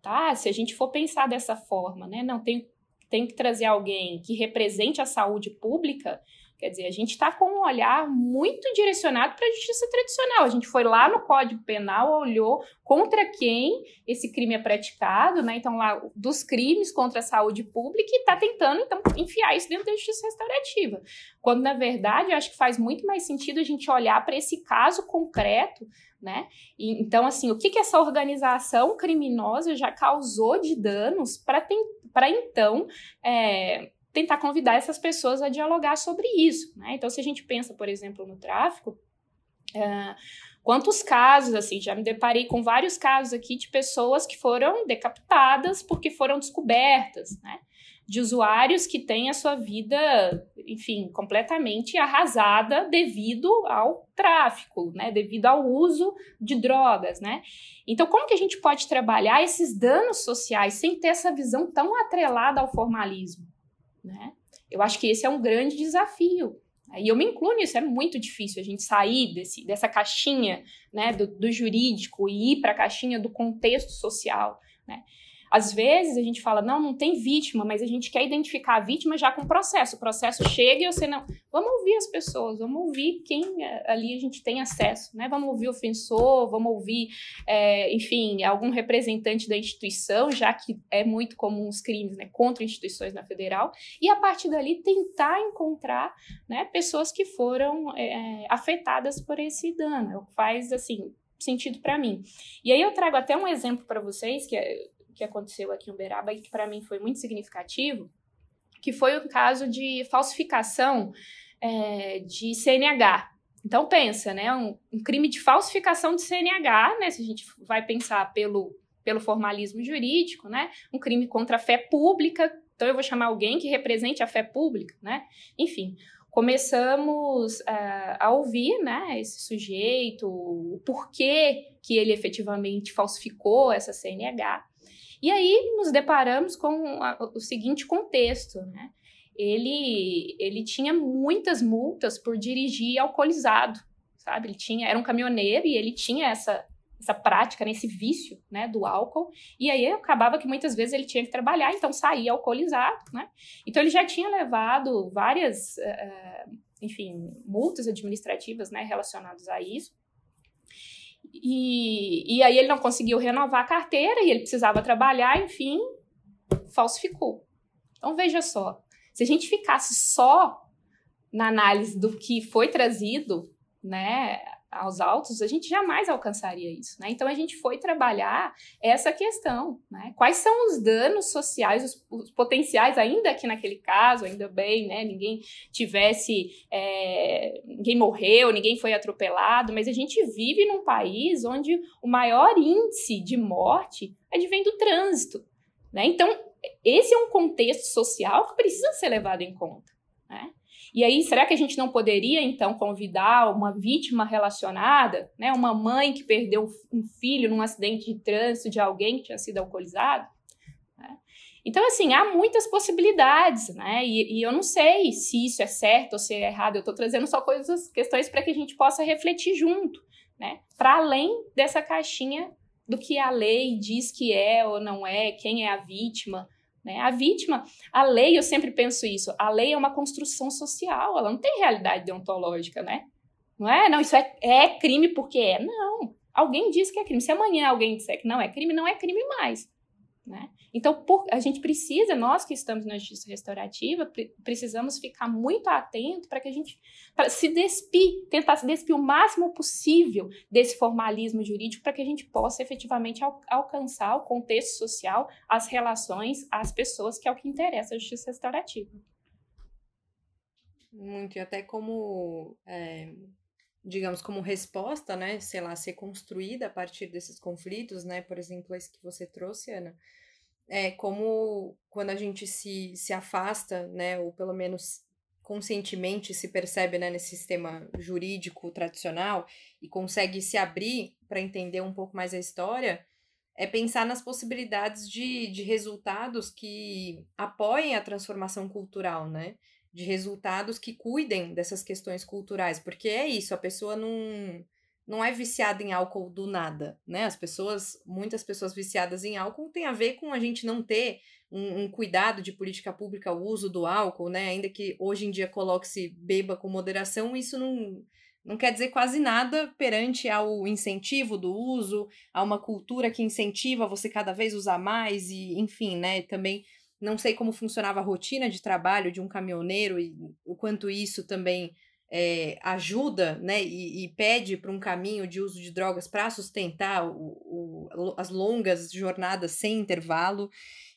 tá, se a gente for pensar dessa forma, né, não tem, tem que trazer alguém que represente a saúde pública, Quer dizer, a gente está com um olhar muito direcionado para a justiça tradicional. A gente foi lá no Código Penal, olhou contra quem esse crime é praticado, né? Então, lá, dos crimes contra a saúde pública e está tentando, então, enfiar isso dentro da justiça restaurativa. Quando, na verdade, eu acho que faz muito mais sentido a gente olhar para esse caso concreto, né? E, então, assim, o que, que essa organização criminosa já causou de danos para então. É, tentar convidar essas pessoas a dialogar sobre isso. Né? Então, se a gente pensa, por exemplo, no tráfico, uh, quantos casos, assim, já me deparei com vários casos aqui de pessoas que foram decapitadas porque foram descobertas, né? De usuários que têm a sua vida, enfim, completamente arrasada devido ao tráfico, né? Devido ao uso de drogas, né? Então, como que a gente pode trabalhar esses danos sociais sem ter essa visão tão atrelada ao formalismo? Né? Eu acho que esse é um grande desafio. E eu me incluo nisso, é muito difícil a gente sair desse, dessa caixinha né, do, do jurídico e ir para a caixinha do contexto social. Né? Às vezes a gente fala, não, não tem vítima, mas a gente quer identificar a vítima já com o processo. O processo chega e você não. Vamos ouvir as pessoas, vamos ouvir quem é, ali a gente tem acesso, né? Vamos ouvir o ofensor, vamos ouvir, é, enfim, algum representante da instituição, já que é muito comum os crimes né, contra instituições na federal, e a partir dali tentar encontrar né, pessoas que foram é, afetadas por esse dano. Faz assim sentido para mim. E aí eu trago até um exemplo para vocês que, é, que aconteceu aqui em Uberaba e que para mim foi muito significativo, que foi o caso de falsificação é, de CNH. Então pensa, né, um, um, crime de falsificação de CNH, né, se a gente vai pensar pelo, pelo formalismo jurídico, né, um crime contra a fé pública, então eu vou chamar alguém que represente a fé pública, né, enfim, começamos uh, a ouvir né, esse sujeito, o porquê que ele efetivamente falsificou essa CNH. E aí nos deparamos com a, o seguinte contexto, né? Ele, ele tinha muitas multas por dirigir alcoolizado, sabe? Ele tinha, era um caminhoneiro e ele tinha essa, essa prática, nesse né, vício, né, do álcool. E aí acabava que muitas vezes ele tinha que trabalhar, então saía alcoolizado, né? Então ele já tinha levado várias, uh, enfim, multas administrativas, né, relacionadas a isso. E, e aí ele não conseguiu renovar a carteira e ele precisava trabalhar, enfim, falsificou. Então veja só, se a gente ficasse só na análise do que foi trazido, né, aos autos, a gente jamais alcançaria isso, né? Então a gente foi trabalhar essa questão, né? Quais são os danos sociais, os, os potenciais, ainda aqui naquele caso, ainda bem, né? Ninguém tivesse, é, ninguém morreu, ninguém foi atropelado, mas a gente vive num país onde o maior índice de morte advém do trânsito, né? Então esse é um contexto social que precisa ser levado em conta, né? E aí, será que a gente não poderia, então, convidar uma vítima relacionada, né, uma mãe que perdeu um filho num acidente de trânsito de alguém que tinha sido alcoolizado? Né? Então, assim, há muitas possibilidades, né? E, e, eu não sei se isso é certo ou se é errado. Eu estou trazendo só coisas, questões para que a gente possa refletir junto, né? Para além dessa caixinha do que a lei diz que é ou não é, quem é a vítima, né? A vítima, a lei, eu sempre penso isso, a lei é uma construção social, ela não tem realidade deontológica, né? Não é? Não, isso é, é crime porque é. Não. Alguém diz que é crime. Se amanhã alguém disser que não é crime, não é crime mais. Né? Então, por, a gente precisa, nós que estamos na justiça restaurativa, pre, precisamos ficar muito atento para que a gente se despir, tentar se despir o máximo possível desse formalismo jurídico para que a gente possa efetivamente al, alcançar o contexto social, as relações, as pessoas, que é o que interessa a justiça restaurativa. Muito, e até como, é, digamos, como resposta, né, sei lá, ser construída a partir desses conflitos, né, por exemplo, esse que você trouxe, Ana, é como quando a gente se, se afasta, né, ou pelo menos conscientemente se percebe né, nesse sistema jurídico tradicional e consegue se abrir para entender um pouco mais a história, é pensar nas possibilidades de, de resultados que apoiem a transformação cultural, né? De resultados que cuidem dessas questões culturais, porque é isso, a pessoa não não é viciada em álcool do nada, né? As pessoas, muitas pessoas viciadas em álcool tem a ver com a gente não ter um, um cuidado de política pública, o uso do álcool, né? Ainda que hoje em dia coloque-se beba com moderação, isso não, não quer dizer quase nada perante ao incentivo do uso, a uma cultura que incentiva você cada vez usar mais e, enfim, né? Também não sei como funcionava a rotina de trabalho de um caminhoneiro e o quanto isso também é, ajuda né, e, e pede para um caminho de uso de drogas para sustentar o, o, as longas jornadas sem intervalo.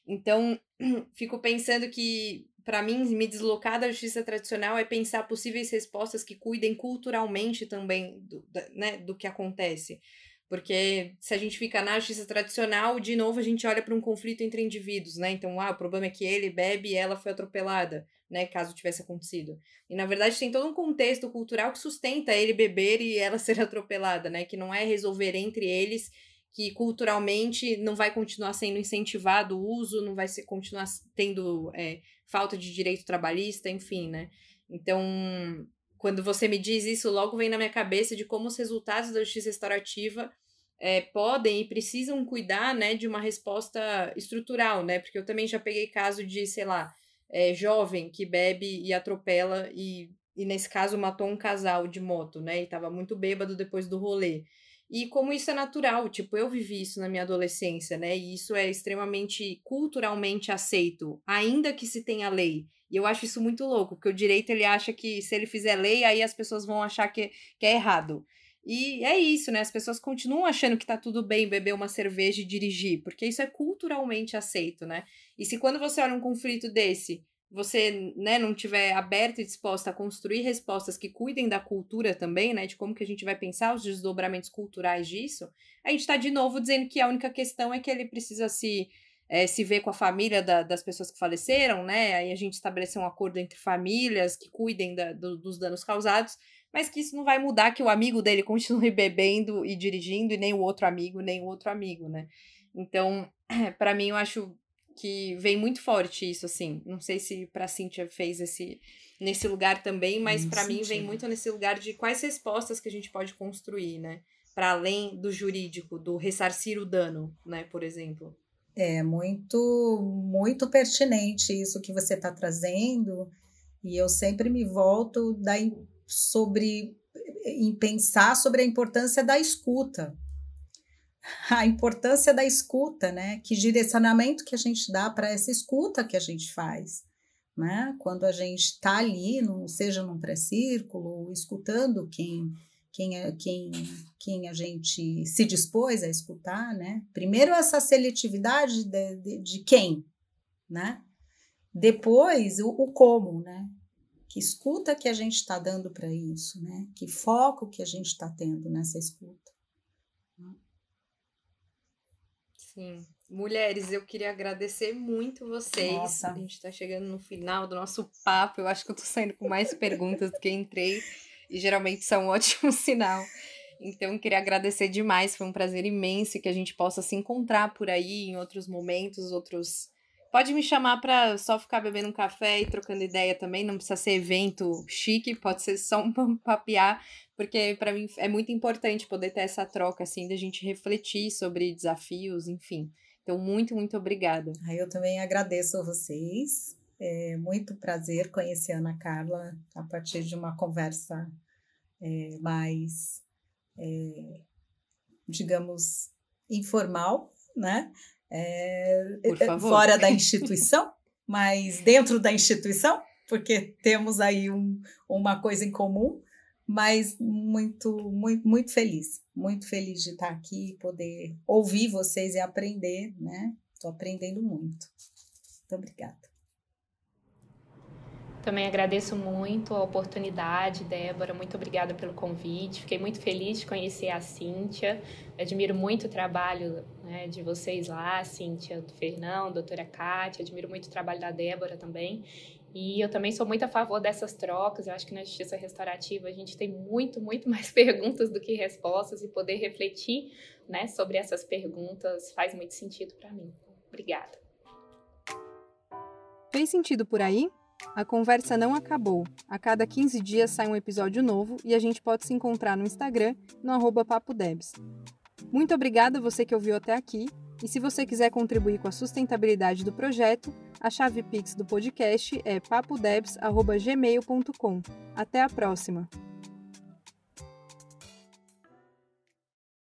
Então, fico pensando que, para mim, me deslocar da justiça tradicional é pensar possíveis respostas que cuidem culturalmente também do, da, né, do que acontece. Porque se a gente fica na justiça tradicional, de novo a gente olha para um conflito entre indivíduos, né? Então, ah, o problema é que ele bebe e ela foi atropelada né, caso tivesse acontecido. E na verdade tem todo um contexto cultural que sustenta ele beber e ela ser atropelada, né, que não é resolver entre eles que culturalmente não vai continuar sendo incentivado o uso, não vai ser continuar tendo é, falta de direito trabalhista, enfim, né? Então, quando você me diz isso, logo vem na minha cabeça de como os resultados da justiça restaurativa é, podem e precisam cuidar, né, de uma resposta estrutural, né? Porque eu também já peguei caso de, sei lá, é, jovem que bebe e atropela e, e nesse caso matou um casal de moto, né? E tava muito bêbado depois do rolê. E como isso é natural, tipo, eu vivi isso na minha adolescência, né? E isso é extremamente culturalmente aceito, ainda que se tenha lei. E eu acho isso muito louco, porque o direito ele acha que se ele fizer lei, aí as pessoas vão achar que, que é errado. E é isso, né? As pessoas continuam achando que tá tudo bem beber uma cerveja e dirigir, porque isso é culturalmente aceito, né? E se quando você olha um conflito desse, você, né, não tiver aberto e disposta a construir respostas que cuidem da cultura também, né, de como que a gente vai pensar os desdobramentos culturais disso, a gente está de novo dizendo que a única questão é que ele precisa se é, se ver com a família da, das pessoas que faleceram, né? Aí a gente estabeleceu um acordo entre famílias que cuidem da, do, dos danos causados, mas que isso não vai mudar que o amigo dele continue bebendo e dirigindo e nem o outro amigo, nem o outro amigo, né? Então, para mim, eu acho que vem muito forte isso, assim. Não sei se pra Cíntia fez esse nesse lugar também, mas para mim vem muito nesse lugar de quais respostas que a gente pode construir, né? Para além do jurídico, do ressarcir o dano, né, por exemplo. É muito, muito pertinente isso que você está trazendo, e eu sempre me volto da, sobre em pensar sobre a importância da escuta. A importância da escuta, né? Que direcionamento que a gente dá para essa escuta que a gente faz, né? Quando a gente está ali, no, seja num pré-círculo, escutando quem quem, é, quem, quem a gente se dispôs a escutar, né? Primeiro essa seletividade de, de, de quem, né? Depois o, o como, né? Que escuta que a gente está dando para isso, né? Que foco que a gente está tendo nessa escuta. Sim. Mulheres, eu queria agradecer muito vocês. Nossa. A gente está chegando no final do nosso papo. Eu acho que eu estou saindo com mais perguntas do que entrei. E geralmente são um ótimo sinal. Então, queria agradecer demais. Foi um prazer imenso que a gente possa se encontrar por aí em outros momentos, outros Pode me chamar para só ficar bebendo um café e trocando ideia também, não precisa ser evento chique, pode ser só um papiar, porque para mim é muito importante poder ter essa troca, assim, da gente refletir sobre desafios, enfim. Então, muito, muito obrigada. Eu também agradeço a vocês. É muito prazer conhecer a Ana Carla a partir de uma conversa é, mais, é, digamos, informal, né? é, fora da instituição, mas dentro da instituição, porque temos aí um, uma coisa em comum, mas muito, muito, muito feliz, muito feliz de estar aqui e poder ouvir vocês e aprender, né? Estou aprendendo muito. Muito obrigada. Também agradeço muito a oportunidade, Débora. Muito obrigada pelo convite. Fiquei muito feliz de conhecer a Cíntia. Admiro muito o trabalho né, de vocês lá, Cíntia, do Fernão, doutora Kátia. Admiro muito o trabalho da Débora também. E eu também sou muito a favor dessas trocas. Eu acho que na justiça restaurativa a gente tem muito, muito mais perguntas do que respostas e poder refletir né, sobre essas perguntas faz muito sentido para mim. Obrigada. Fez sentido por aí? A conversa não acabou. A cada 15 dias sai um episódio novo e a gente pode se encontrar no Instagram, no arroba papodebs. Muito obrigada você que ouviu até aqui. E se você quiser contribuir com a sustentabilidade do projeto, a chave Pix do podcast é papodebs.gmail.com. Até a próxima!